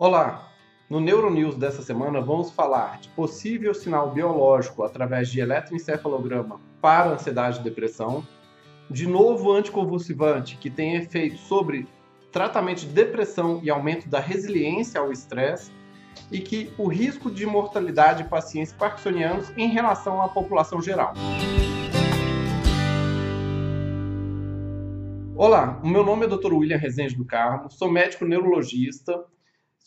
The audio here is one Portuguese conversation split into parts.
Olá! No Neuronews dessa semana vamos falar de possível sinal biológico através de eletroencefalograma para ansiedade e depressão, de novo anticonvulsivante que tem efeito sobre tratamento de depressão e aumento da resiliência ao estresse, e que o risco de mortalidade de pacientes parkinsonianos em relação à população geral. Olá, o meu nome é Dr. William Rezende do Carmo, sou médico neurologista,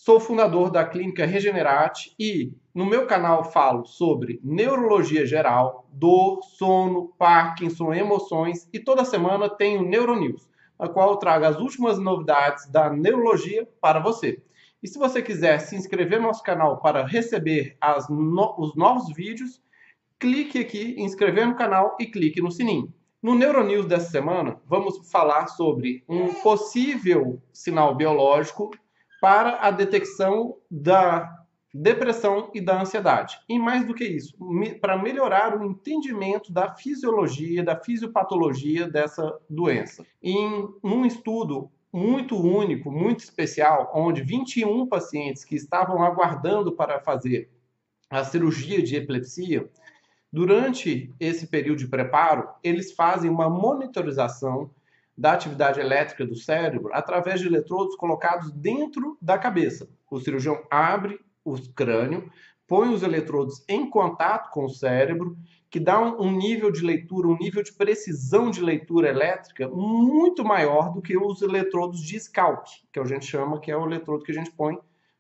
sou fundador da clínica Regenerate e no meu canal falo sobre neurologia geral, dor, sono, Parkinson, emoções e toda semana tenho Neuronews, a qual eu trago as últimas novidades da neurologia para você. E se você quiser se inscrever no nosso canal para receber no os novos vídeos, clique aqui em inscrever no canal e clique no sininho. No Neuronews dessa semana, vamos falar sobre um possível sinal biológico para a detecção da depressão e da ansiedade. E mais do que isso, me, para melhorar o entendimento da fisiologia, da fisiopatologia dessa doença. Em um estudo muito único, muito especial, onde 21 pacientes que estavam aguardando para fazer a cirurgia de epilepsia, durante esse período de preparo, eles fazem uma monitorização da atividade elétrica do cérebro através de eletrodos colocados dentro da cabeça. O cirurgião abre o crânio, põe os eletrodos em contato com o cérebro, que dá um, nível de leitura, um nível de precisão de leitura elétrica muito maior do que os eletrodos de scalp, que a gente chama que é o eletrodo que a gente põe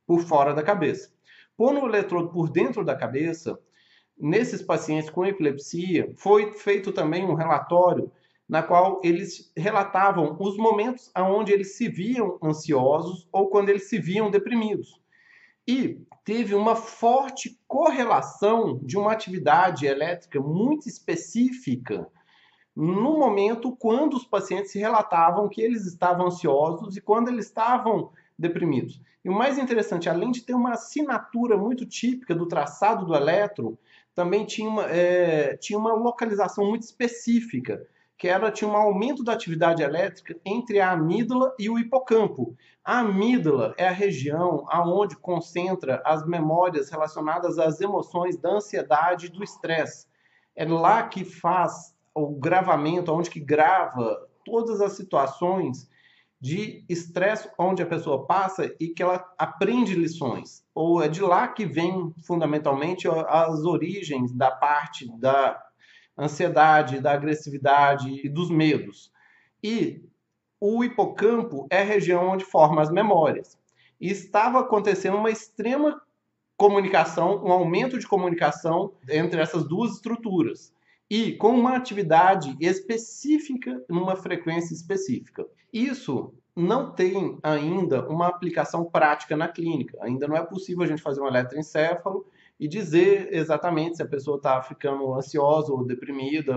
por fora da cabeça. Pondo o eletrodo por dentro da cabeça, nesses pacientes com epilepsia, foi feito também um relatório na qual eles relatavam os momentos onde eles se viam ansiosos ou quando eles se viam deprimidos. E teve uma forte correlação de uma atividade elétrica muito específica no momento quando os pacientes relatavam que eles estavam ansiosos e quando eles estavam deprimidos. E o mais interessante, além de ter uma assinatura muito típica do traçado do elétron, também tinha uma, é, tinha uma localização muito específica que ela tinha um aumento da atividade elétrica entre a amígdala e o hipocampo. A amígdala é a região aonde concentra as memórias relacionadas às emoções da ansiedade e do estresse. É lá que faz o gravamento, onde que grava todas as situações de estresse onde a pessoa passa e que ela aprende lições. Ou é de lá que vem fundamentalmente as origens da parte da ansiedade, da agressividade e dos medos. E o hipocampo é a região onde forma as memórias. E estava acontecendo uma extrema comunicação, um aumento de comunicação entre essas duas estruturas. E com uma atividade específica, numa frequência específica. Isso não tem ainda uma aplicação prática na clínica. Ainda não é possível a gente fazer um eletroencefalo e dizer exatamente se a pessoa está ficando ansiosa ou deprimida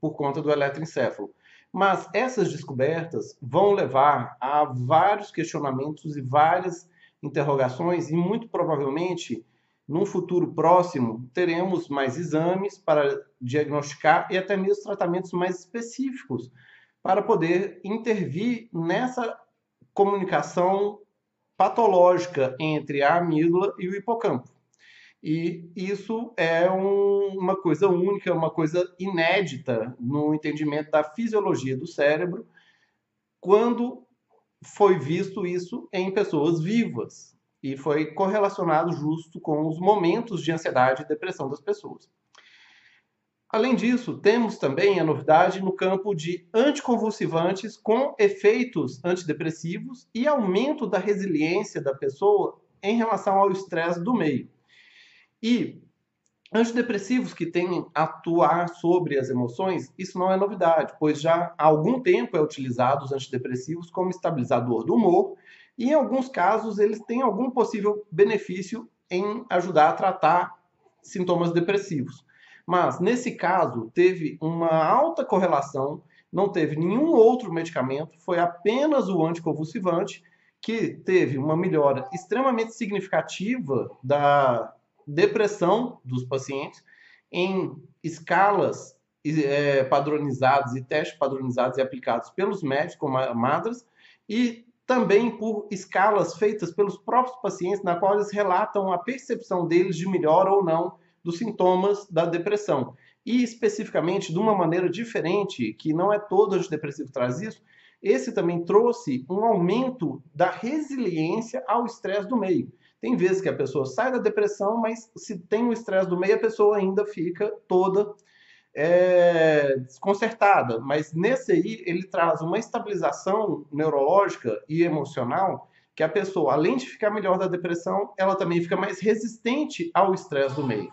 por conta do eletroencefalo. Mas essas descobertas vão levar a vários questionamentos e várias interrogações, e muito provavelmente, num futuro próximo, teremos mais exames para diagnosticar e até mesmo tratamentos mais específicos para poder intervir nessa comunicação patológica entre a amígdala e o hipocampo. E isso é um, uma coisa única, uma coisa inédita no entendimento da fisiologia do cérebro, quando foi visto isso em pessoas vivas e foi correlacionado justo com os momentos de ansiedade e depressão das pessoas. Além disso, temos também a novidade no campo de anticonvulsivantes com efeitos antidepressivos e aumento da resiliência da pessoa em relação ao estresse do meio. E antidepressivos que têm atuar sobre as emoções, isso não é novidade, pois já há algum tempo é utilizado os antidepressivos como estabilizador do humor e em alguns casos eles têm algum possível benefício em ajudar a tratar sintomas depressivos. Mas nesse caso teve uma alta correlação, não teve nenhum outro medicamento, foi apenas o anticonvulsivante que teve uma melhora extremamente significativa da depressão dos pacientes em escalas é, padronizadas e testes padronizados e aplicados pelos médicos como a Madras e também por escalas feitas pelos próprios pacientes, na qual eles relatam a percepção deles de melhora ou não dos sintomas da depressão. E especificamente de uma maneira diferente, que não é todo antidepressivo traz isso, esse também trouxe um aumento da resiliência ao estresse do meio. Tem vezes que a pessoa sai da depressão, mas se tem o estresse do meio, a pessoa ainda fica toda é, desconcertada. Mas nesse aí, ele traz uma estabilização neurológica e emocional que a pessoa, além de ficar melhor da depressão, ela também fica mais resistente ao estresse do meio.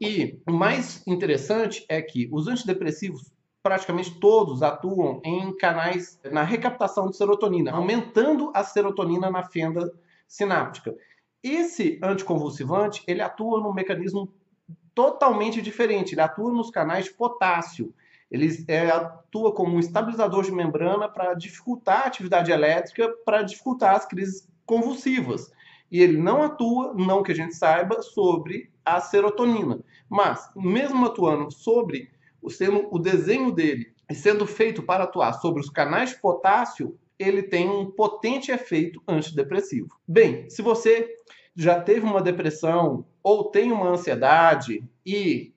E o mais interessante é que os antidepressivos praticamente todos atuam em canais na recaptação de serotonina, aumentando a serotonina na fenda sináptica. Esse anticonvulsivante, ele atua num mecanismo totalmente diferente, ele atua nos canais de potássio. Ele é, atua como um estabilizador de membrana para dificultar a atividade elétrica, para dificultar as crises convulsivas. E ele não atua, não que a gente saiba, sobre a serotonina. Mas, mesmo atuando sobre sendo o desenho dele sendo feito para atuar sobre os canais de potássio, ele tem um potente efeito antidepressivo. Bem, se você já teve uma depressão ou tem uma ansiedade e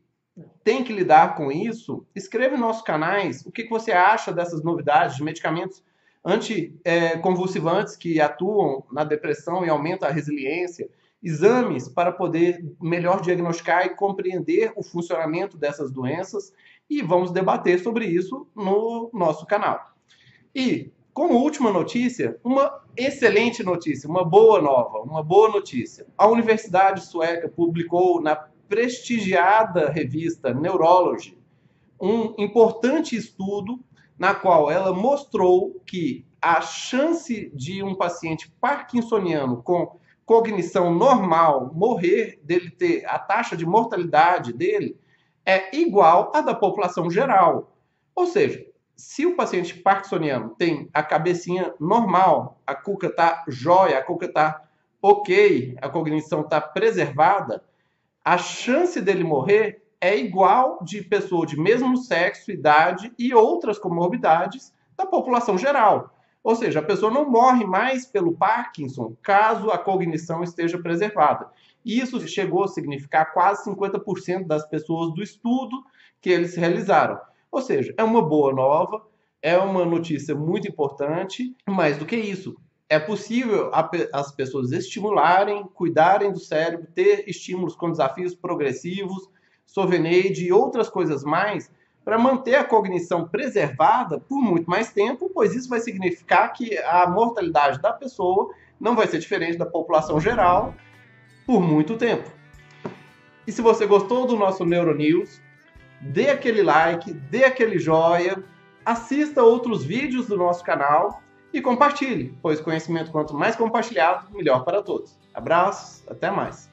tem que lidar com isso, escreva em nossos canais o que, você acha dessas novidades de medicamentos anticonvulsivantes que atuam na depressão e aumentam a resiliência, exames para poder melhor diagnosticar e compreender o funcionamento dessas doenças e vamos debater sobre isso no nosso canal. E, como última notícia, uma excelente notícia, uma boa nova, uma boa notícia. A Universidade Sueca publicou na prestigiada revista Neurology um importante estudo na qual ela mostrou que a chance de um paciente parkinsoniano com cognição normal morrer, dele ter a taxa de mortalidade dele, é igual à da população geral. Ou seja, se o paciente parkinsoniano tem a cabecinha normal, a cuca está jóia, a cuca está ok, a cognição está preservada, a chance dele morrer é igual de pessoa de mesmo sexo, idade e outras comorbidades da população geral. Ou seja, a pessoa não morre mais pelo Parkinson caso a cognição esteja preservada. Isso chegou a significar quase 50% das pessoas do estudo que eles realizaram. Ou seja, é uma boa nova, é uma notícia muito importante. Mais do que isso, é possível as pessoas estimularem, cuidarem do cérebro, ter estímulos com desafios progressivos, Soveneide e outras coisas mais, para manter a cognição preservada por muito mais tempo, pois isso vai significar que a mortalidade da pessoa não vai ser diferente da população geral por muito tempo. E se você gostou do nosso Neuronews, dê aquele like, dê aquele joia, assista outros vídeos do nosso canal e compartilhe, pois conhecimento quanto mais compartilhado, melhor para todos. Abraços, até mais.